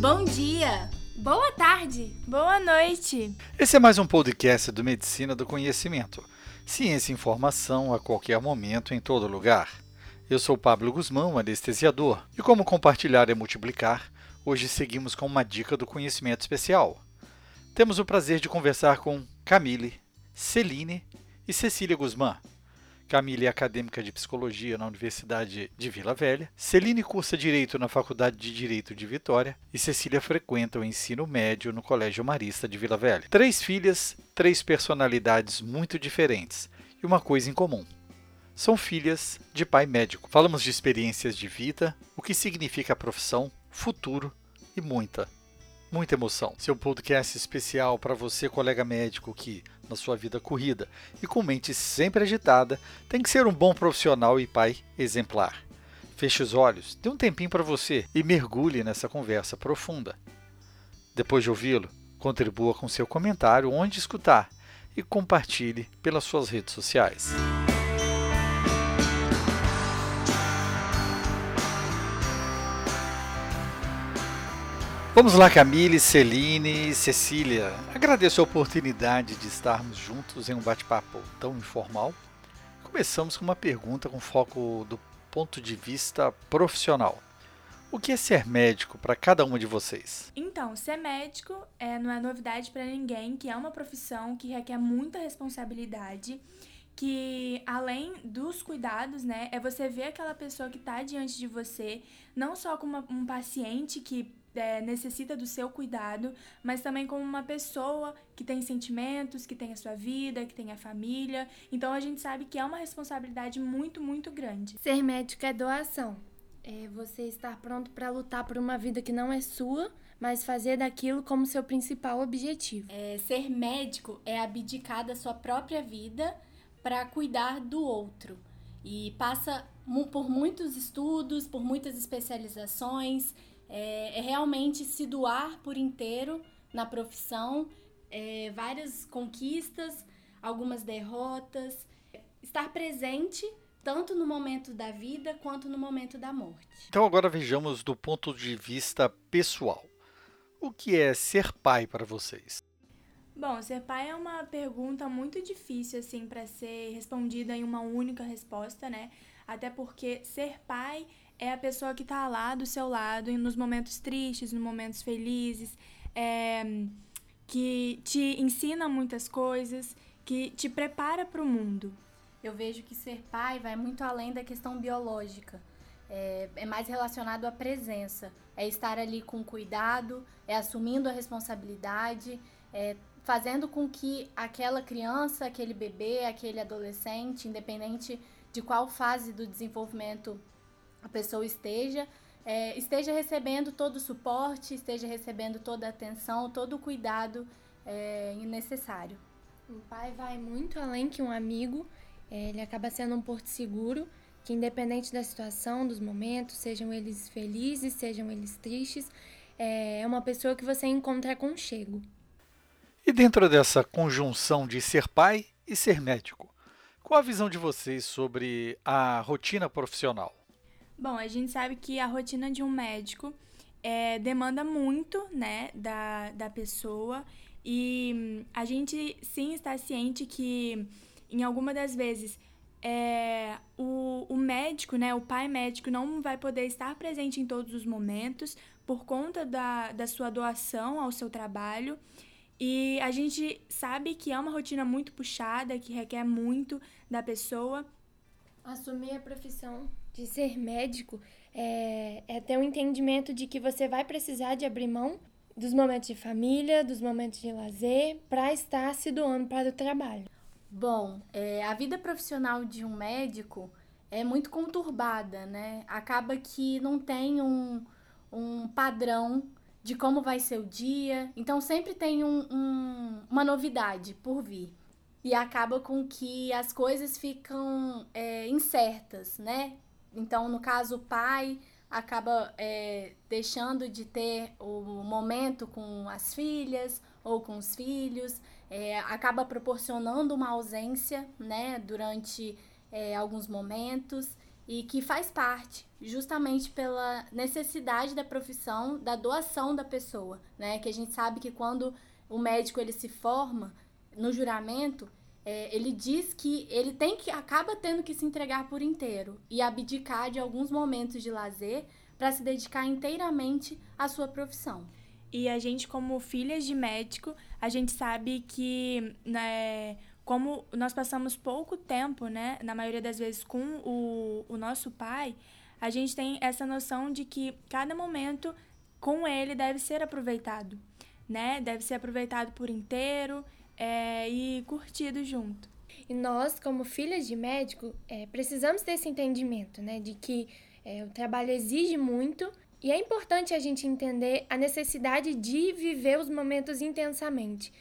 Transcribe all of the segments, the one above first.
Bom dia! Boa tarde! Boa noite! Esse é mais um podcast do Medicina do Conhecimento. Ciência e informação a qualquer momento, em todo lugar. Eu sou Pablo Guzmão, anestesiador, e como compartilhar é multiplicar, hoje seguimos com uma dica do conhecimento especial. Temos o prazer de conversar com Camille, Celine e Cecília Guzmán. Camille é acadêmica de psicologia na Universidade de Vila Velha, Celine cursa direito na Faculdade de Direito de Vitória e Cecília frequenta o ensino médio no Colégio Marista de Vila Velha. Três filhas, três personalidades muito diferentes e uma coisa em comum. São filhas de pai médico. Falamos de experiências de vida, o que significa a profissão, futuro e muita, muita emoção. Seu podcast especial para você, colega médico, que, na sua vida corrida e com mente sempre agitada, tem que ser um bom profissional e pai exemplar. Feche os olhos, dê um tempinho para você e mergulhe nessa conversa profunda. Depois de ouvi-lo, contribua com seu comentário onde escutar e compartilhe pelas suas redes sociais. Vamos lá, Camille, Celine e Cecília. Agradeço a oportunidade de estarmos juntos em um bate-papo tão informal. Começamos com uma pergunta com foco do ponto de vista profissional. O que é ser médico para cada uma de vocês? Então, ser médico é, não é novidade para ninguém, que é uma profissão que requer muita responsabilidade, que além dos cuidados, né, é você ver aquela pessoa que está diante de você, não só como um paciente que é, necessita do seu cuidado, mas também como uma pessoa que tem sentimentos, que tem a sua vida, que tem a família. Então a gente sabe que é uma responsabilidade muito, muito grande. Ser médico é doação. É você estar pronto para lutar por uma vida que não é sua, mas fazer daquilo como seu principal objetivo. É, ser médico é abdicar da sua própria vida para cuidar do outro. E passa por muitos estudos, por muitas especializações, é, é realmente se doar por inteiro na profissão, é, várias conquistas, algumas derrotas, estar presente tanto no momento da vida quanto no momento da morte. Então agora vejamos do ponto de vista pessoal. O que é ser pai para vocês? Bom, ser pai é uma pergunta muito difícil assim para ser respondida em uma única resposta, né? Até porque ser pai é a pessoa que está lá do seu lado nos momentos tristes, nos momentos felizes, é, que te ensina muitas coisas, que te prepara para o mundo. Eu vejo que ser pai vai muito além da questão biológica. É, é, mais relacionado à presença. É estar ali com cuidado, é assumindo a responsabilidade, é fazendo com que aquela criança, aquele bebê, aquele adolescente, independente de qual fase do desenvolvimento a pessoa esteja, é, esteja recebendo todo o suporte, esteja recebendo toda a atenção, todo o cuidado é, necessário. O pai vai muito além que um amigo, é, ele acaba sendo um porto seguro, que independente da situação, dos momentos, sejam eles felizes, sejam eles tristes, é uma pessoa que você encontra conchego. E dentro dessa conjunção de ser pai e ser médico, qual a visão de vocês sobre a rotina profissional? Bom, a gente sabe que a rotina de um médico é, demanda muito, né, da, da pessoa e hum, a gente sim está ciente que em alguma das vezes é, o, o médico, né, o pai médico não vai poder estar presente em todos os momentos por conta da, da sua doação ao seu trabalho. E a gente sabe que é uma rotina muito puxada, que requer muito da pessoa. Assumir a profissão de ser médico é, é ter um entendimento de que você vai precisar de abrir mão dos momentos de família, dos momentos de lazer, para estar se doando para o trabalho. Bom, é, a vida profissional de um médico é muito conturbada, né? Acaba que não tem um, um padrão de como vai ser o dia, então sempre tem um, um, uma novidade por vir. E acaba com que as coisas ficam é, incertas, né? Então, no caso, o pai acaba é, deixando de ter o momento com as filhas ou com os filhos, é, acaba proporcionando uma ausência né, durante é, alguns momentos. e que faz parte justamente pela necessidade da profissão, da doação da pessoa, né? Que a gente sabe que quando o médico ele se forma no juramento, é, ele diz que ele tem que acaba tendo que se entregar por inteiro e abdicar de alguns momentos de lazer para se dedicar inteiramente à sua profissão. E a gente, como filhas de médico, a gente sabe que né, como nós passamos pouco tempo, né, na maioria das vezes, com o, o nosso pai, a gente tem essa noção de que cada momento com ele deve ser aproveitado, né? Deve ser aproveitado por inteiro é, e curtido junto. E nós, como filhas de médico, é, precisamos ter esse entendimento, né? De que é, o trabalho exige muito e é importante a gente entender a necessidade de viver os momentos intensamente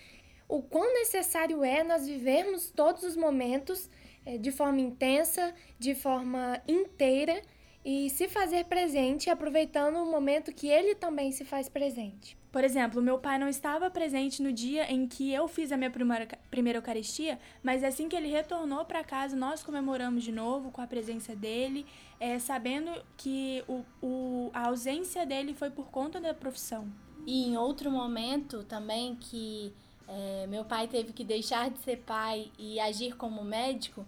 o quão necessário é nós vivermos todos os momentos é, de forma intensa, de forma inteira e se fazer presente, aproveitando o momento que ele também se faz presente. Por exemplo, meu pai não estava presente no dia em que eu fiz a minha primeira, primeira Eucaristia, mas assim que ele retornou para casa, nós comemoramos de novo com a presença dele, é, sabendo que o, o, a ausência dele foi por conta da profissão. E em outro momento também que é, meu pai teve que deixar de ser pai e agir como médico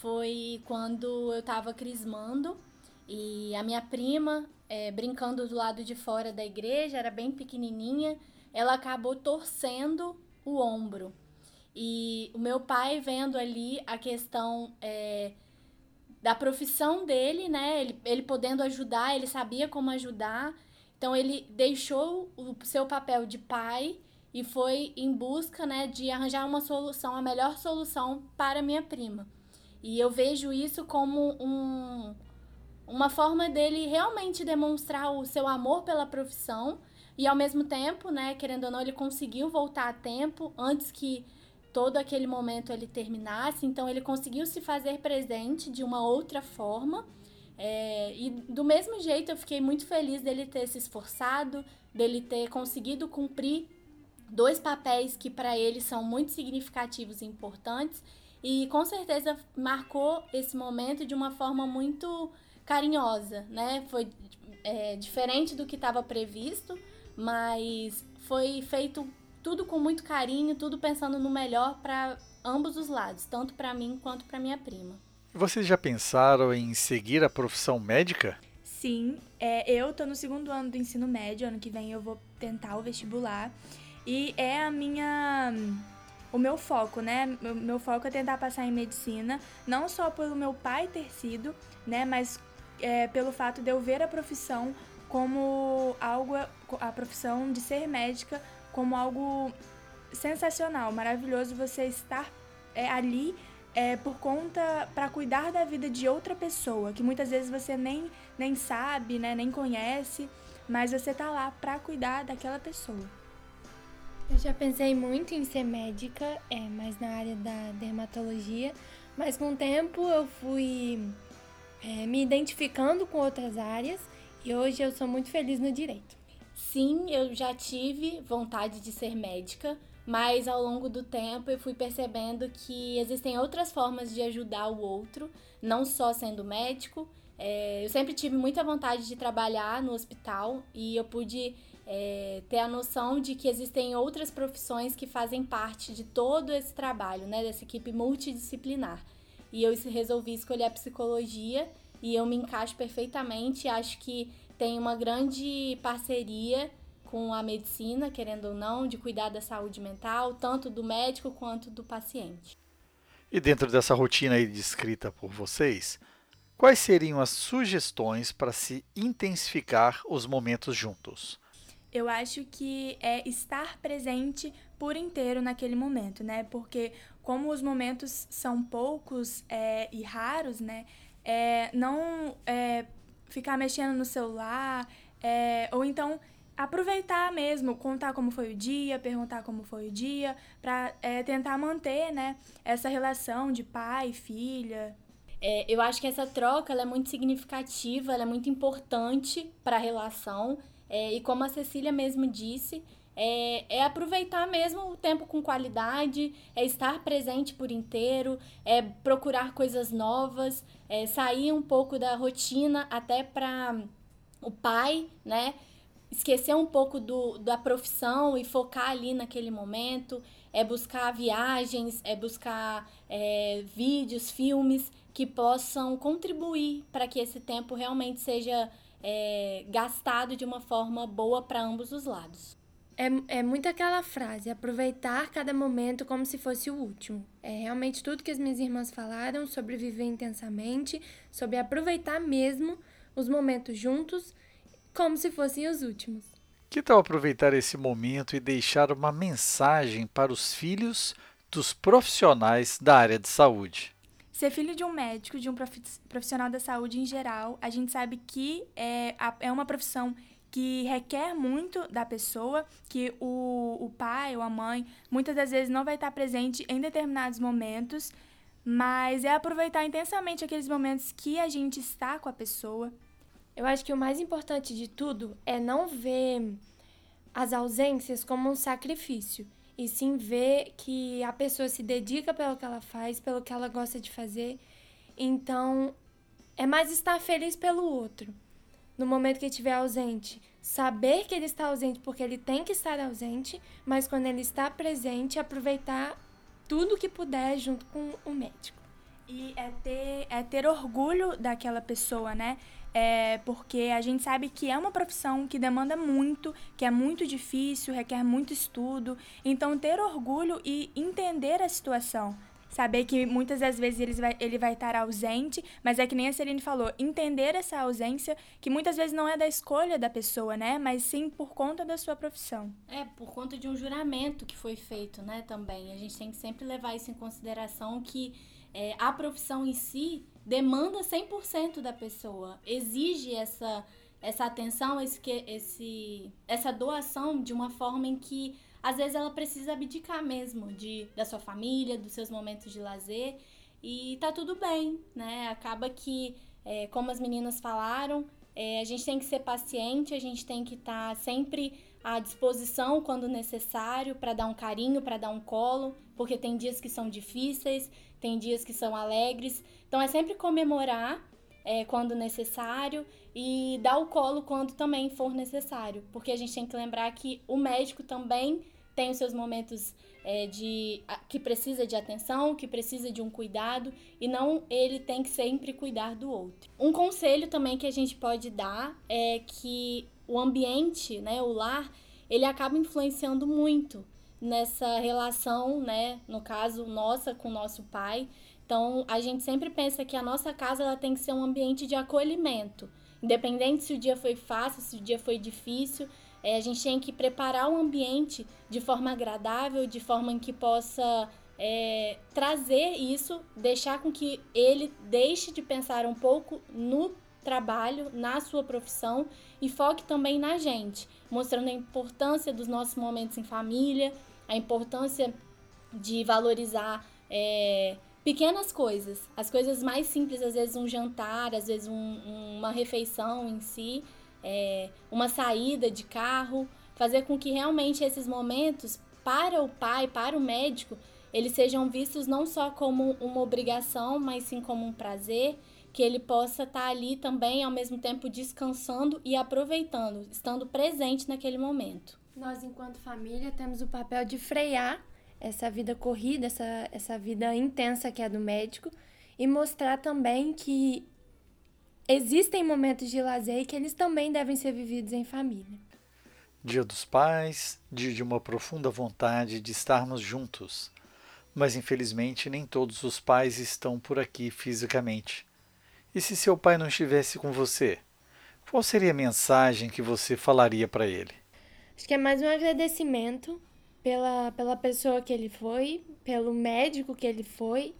foi quando eu estava crismando e a minha prima, é, brincando do lado de fora da igreja, era bem pequenininha, ela acabou torcendo o ombro. E o meu pai vendo ali a questão é, da profissão dele, né? Ele, ele podendo ajudar, ele sabia como ajudar. Então ele deixou o seu papel de pai e foi em busca né, de arranjar uma solução, a melhor solução para minha prima. E eu vejo isso como um, uma forma dele realmente demonstrar o seu amor pela profissão e ao mesmo tempo, né, querendo ou não, ele conseguiu voltar a tempo antes que todo aquele momento ele terminasse, então ele conseguiu se fazer presente de uma outra forma. É, e do mesmo jeito eu fiquei muito feliz dele ter se esforçado, dele ter conseguido cumprir dois papéis que para ele são muito significativos e importantes e com certeza marcou esse momento de uma forma muito carinhosa, né? Foi é, diferente do que estava previsto, mas foi feito tudo com muito carinho, tudo pensando no melhor para ambos os lados, tanto para mim quanto para minha prima. Vocês já pensaram em seguir a profissão médica? Sim, é, eu estou no segundo ano do ensino médio, ano que vem eu vou tentar o vestibular. E é a minha o meu foco, né? Meu, meu foco é tentar passar em medicina, não só pelo meu pai ter sido, né, mas é, pelo fato de eu ver a profissão como algo a profissão de ser médica como algo sensacional, maravilhoso você estar é, ali é, por conta para cuidar da vida de outra pessoa que muitas vezes você nem nem sabe, né, nem conhece, mas você tá lá para cuidar daquela pessoa. Eu já pensei muito em ser médica, é, na área da dermatologia. Mas com o tempo eu fui é, me identificando com outras áreas e hoje eu sou muito feliz no direito. Sim, eu já tive vontade de ser médica, mas ao longo do tempo eu fui percebendo que existem outras formas de ajudar o outro, não só sendo médico. É, eu sempre tive muita vontade de trabalhar no hospital e eu pude é, ter a noção de que existem outras profissões que fazem parte de todo esse trabalho, né, dessa equipe multidisciplinar. E eu resolvi escolher a psicologia e eu me encaixo perfeitamente. Acho que tem uma grande parceria com a medicina, querendo ou não, de cuidar da saúde mental, tanto do médico quanto do paciente. E dentro dessa rotina aí descrita por vocês, quais seriam as sugestões para se intensificar os momentos juntos? eu acho que é estar presente por inteiro naquele momento, né? Porque como os momentos são poucos é, e raros, né? É, não é, ficar mexendo no celular, é, ou então aproveitar mesmo, contar como foi o dia, perguntar como foi o dia, para é, tentar manter, né? Essa relação de pai filha. É, eu acho que essa troca é muito significativa, é muito importante para a relação e como a Cecília mesmo disse, é, é, aproveitar mesmo o tempo com qualidade, é estar presente por inteiro, é procurar coisas novas, é sair um pouco da rotina até para o pai, né? Esquecer um pouco do, da profissão e focar ali naquele momento, é buscar viagens, é buscar é, vídeos, filmes que possam contribuir para que esse tempo realmente seja é, gastado de uma forma boa para ambos os lados. É, é muito aquela frase, aproveitar cada momento como se fosse o último. É realmente tudo que as minhas irmãs falaram sobre viver intensamente, sobre aproveitar mesmo os momentos juntos como se fossem os últimos. Que tal aproveitar esse momento e deixar uma mensagem para os filhos dos profissionais da área de saúde? Ser filho de um médico, de um profissional da saúde em geral, a gente sabe que é, é uma profissão que requer muito da pessoa, que o, o pai ou a mãe muitas das vezes não vai estar presente em determinados momentos, mas é aproveitar intensamente aqueles momentos que a gente está com a pessoa. Eu acho que o mais importante de tudo é não ver as ausências como um sacrifício, e sim ver que a pessoa se dedica pelo que ela faz, pelo que ela gosta de fazer. Então, é mais estar feliz pelo outro no momento que estiver ausente, saber que ele está ausente porque ele tem que estar ausente, mas quando ele está presente, aproveitar tudo que puder junto com o médico. E é ter, é ter orgulho daquela pessoa, né? É porque a gente sabe que é uma profissão que demanda muito, que é muito difícil, requer muito estudo. Então, ter orgulho e entender a situação saber que muitas das vezes ele vai, ele vai estar ausente, mas é que nem a Celine falou, entender essa ausência, que muitas vezes não é da escolha da pessoa, né? Mas sim por conta da sua profissão. É, por conta de um juramento que foi feito, né, também. A gente tem que sempre levar isso em consideração que é, a profissão em si demanda 100% da pessoa, exige essa, essa atenção, esse, esse, essa doação de uma forma em que às vezes ela precisa abdicar mesmo de da sua família, dos seus momentos de lazer e tá tudo bem, né? Acaba que, é, como as meninas falaram, é, a gente tem que ser paciente, a gente tem que estar tá sempre à disposição quando necessário para dar um carinho, para dar um colo, porque tem dias que são difíceis, tem dias que são alegres. Então é sempre comemorar é, quando necessário e dar o colo quando também for necessário, porque a gente tem que lembrar que o médico também tem os seus momentos é, de que precisa de atenção, que precisa de um cuidado e não ele tem que sempre cuidar do outro. Um conselho também que a gente pode dar é que o ambiente, né, o lar, ele acaba influenciando muito nessa relação, né, no caso nossa com o nosso pai. Então, a gente sempre pensa que a nossa casa ela tem que ser um ambiente de acolhimento, independente se o dia foi fácil, se o dia foi difícil, é, a gente tem que preparar o ambiente de forma agradável, de forma em que possa é, trazer isso, deixar com que ele deixe de pensar um pouco no trabalho, na sua profissão e foque também na gente, mostrando a importância dos nossos momentos em família, a importância de valorizar é, pequenas coisas, as coisas mais simples, às vezes um jantar, às vezes um, uma refeição em si, é, uma saída de carro, fazer com que realmente esses momentos, para o pai, para o médico, eles sejam vistos não só como uma obrigação, mas sim como um prazer, que ele possa estar ali também, ao mesmo tempo, descansando e aproveitando, estando presente naquele momento. Nós, enquanto família, temos o papel de frear essa vida corrida, essa, essa vida intensa que é do médico, e mostrar também que existem momentos de lazer que eles também devem ser vividos em família. Dia dos Pais, dia de uma profunda vontade de estarmos juntos. Mas infelizmente nem todos os pais estão por aqui fisicamente. E se seu pai não estivesse com você? Qual seria a mensagem que você falaria para ele? Acho que é mais um agradecimento pela, pela pessoa que ele foi, pelo médico que ele foi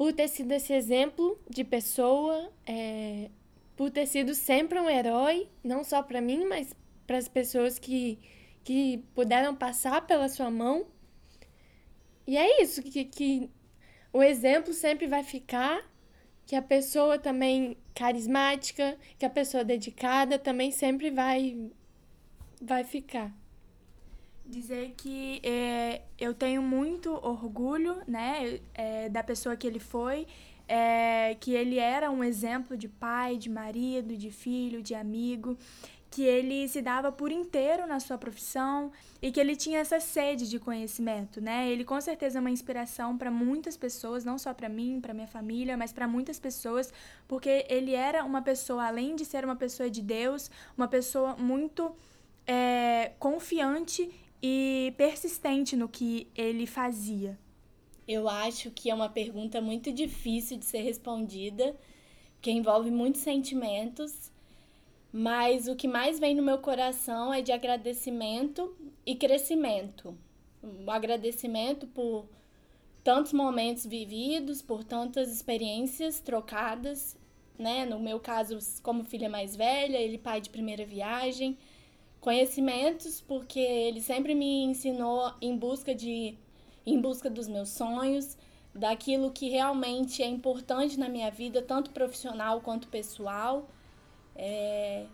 por ter sido esse exemplo de pessoa, é, por ter sido sempre um herói, não só para mim, mas para as pessoas que, que puderam passar pela sua mão. E é isso, que, que o exemplo sempre vai ficar, que a pessoa também carismática, que a pessoa dedicada também sempre vai, vai ficar. Dizer que é, eu tenho muito orgulho, né, é, da pessoa que ele foi, é, que ele era um exemplo de pai, de marido, de filho, de amigo, que ele se dava por inteiro na sua profissão e que ele tinha essa sede de conhecimento, né? Ele com certeza é uma inspiração para muitas pessoas, não só para mim, para minha família, mas para muitas pessoas, porque ele era uma pessoa, além de ser uma pessoa de Deus, uma pessoa muito é, confiante e persistente no que ele fazia. Eu acho que é uma pergunta muito difícil de ser respondida, que envolve muitos sentimentos mas o que mais vem no meu coração é de agradecimento e crescimento. Um agradecimento por tantos momentos vividos, por tantas experiências trocadas, né? No meu caso, como filha mais velha, ele pai de primeira viagem. Conhecimentos, porque ele sempre me ensinou em busca de em busca dos meus sonhos, daquilo que realmente é importante na minha vida, tanto profissional quanto pessoal. É,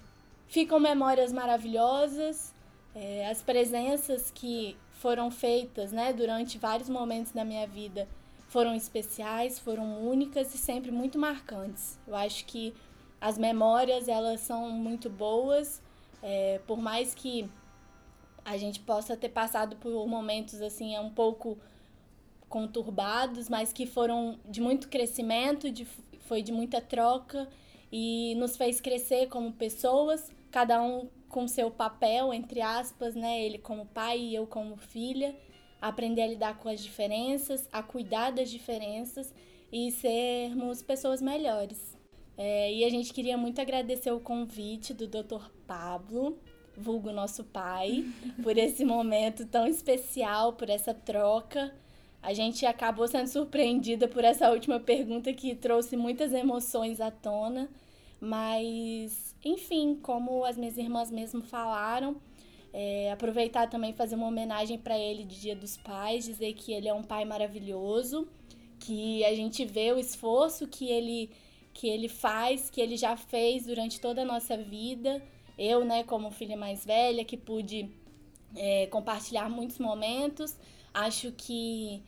ficam memórias maravilhosas, é, as presenças que foram feitas né, durante vários momentos da minha vida foram especiais, foram únicas e sempre muito marcantes. Eu acho que as memórias elas são muito boas, é, por mais que a gente possa ter passado por momentos assim um pouco conturbados, mas que foram de muito crescimento, de, foi de muita troca e nos fez crescer como pessoas, cada um com seu papel, entre aspas, né? Ele como pai e eu como filha, aprender a lidar com as diferenças, a cuidar das diferenças e sermos pessoas melhores. É, e a gente queria muito agradecer o convite do Dr. Pablo, vulgo nosso pai, por esse momento tão especial, por essa troca a gente acabou sendo surpreendida por essa última pergunta que trouxe muitas emoções à tona, mas enfim, como as minhas irmãs mesmo falaram, é, aproveitar também fazer uma homenagem para ele de Dia dos Pais, dizer que ele é um pai maravilhoso, que a gente vê o esforço que ele que ele faz, que ele já fez durante toda a nossa vida. Eu, né, como filha mais velha, que pude é, compartilhar muitos momentos, acho que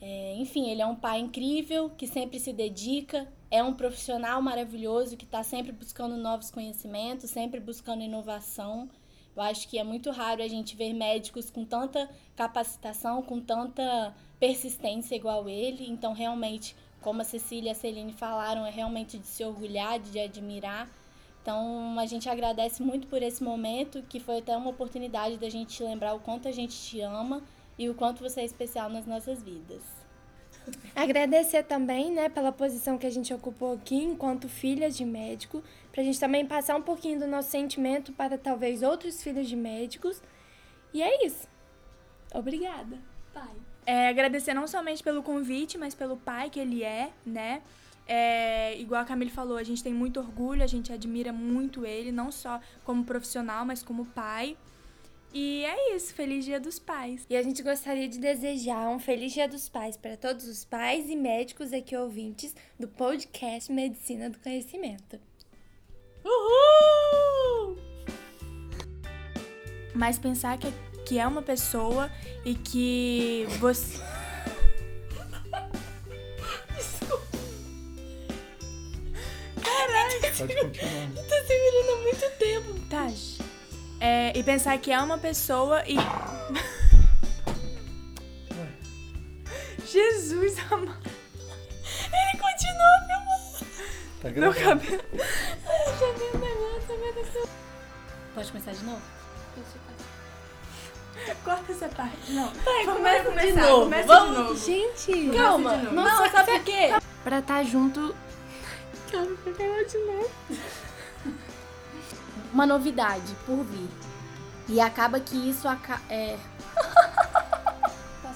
é, enfim, ele é um pai incrível que sempre se dedica, é um profissional maravilhoso que está sempre buscando novos conhecimentos, sempre buscando inovação. Eu acho que é muito raro a gente ver médicos com tanta capacitação, com tanta persistência igual ele. Então, realmente, como a Cecília e a Celine falaram, é realmente de se orgulhar, de admirar. Então, a gente agradece muito por esse momento, que foi até uma oportunidade da gente lembrar o quanto a gente te ama e o quanto você é especial nas nossas vidas. Agradecer também, né, pela posição que a gente ocupou aqui enquanto filhas de médico, para a gente também passar um pouquinho do nosso sentimento para talvez outros filhos de médicos. E é isso. Obrigada, pai. É, agradecer não somente pelo convite, mas pelo pai que ele é, né? É, igual a Camille falou, a gente tem muito orgulho, a gente admira muito ele, não só como profissional, mas como pai. E é isso, feliz Dia dos Pais. E a gente gostaria de desejar um feliz Dia dos Pais para todos os pais e médicos aqui ouvintes do podcast Medicina do Conhecimento. Uhul! Mas pensar que, que é uma pessoa e que você. Pode continuar. Eu tô segurando há muito tempo. Taj. É, e pensar que é uma pessoa e. Jesus amado. Ele continua filmando. Tá Meu gravando. cabelo. Ai, eu já vi um negócio, meu Deus. Pode começar de novo? Corta essa parte. Não. Vai, Vamos começa de começar, novo. começa Vamos. de novo. Gente, Calma. de novo. Não, sabe por quê? pra estar junto. Vou falar de novo. Uma novidade por vir. E acaba que isso aca é,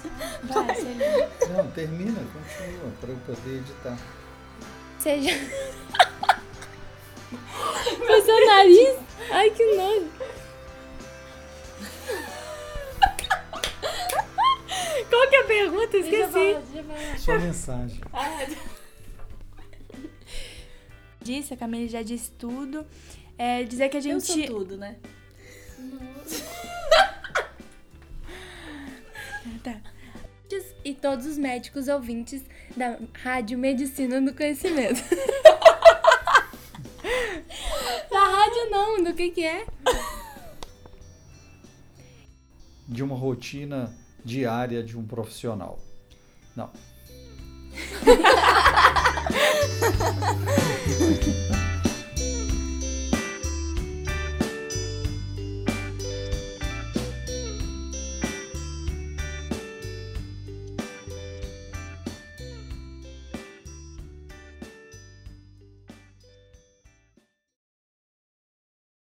Vai. Não, termina, continua, para eu poder editar. Seja. Foi seu nariz? Ai, que nojo. Qual que é a pergunta? Esqueci. Sua mensagem. Disse, a Camille já disse tudo. É, dizer que a eu gente. sou tudo, né? Tá. E todos os médicos ouvintes da Rádio Medicina do Conhecimento. da rádio não, do que que é? De uma rotina diária de um profissional. Não. 이렇게.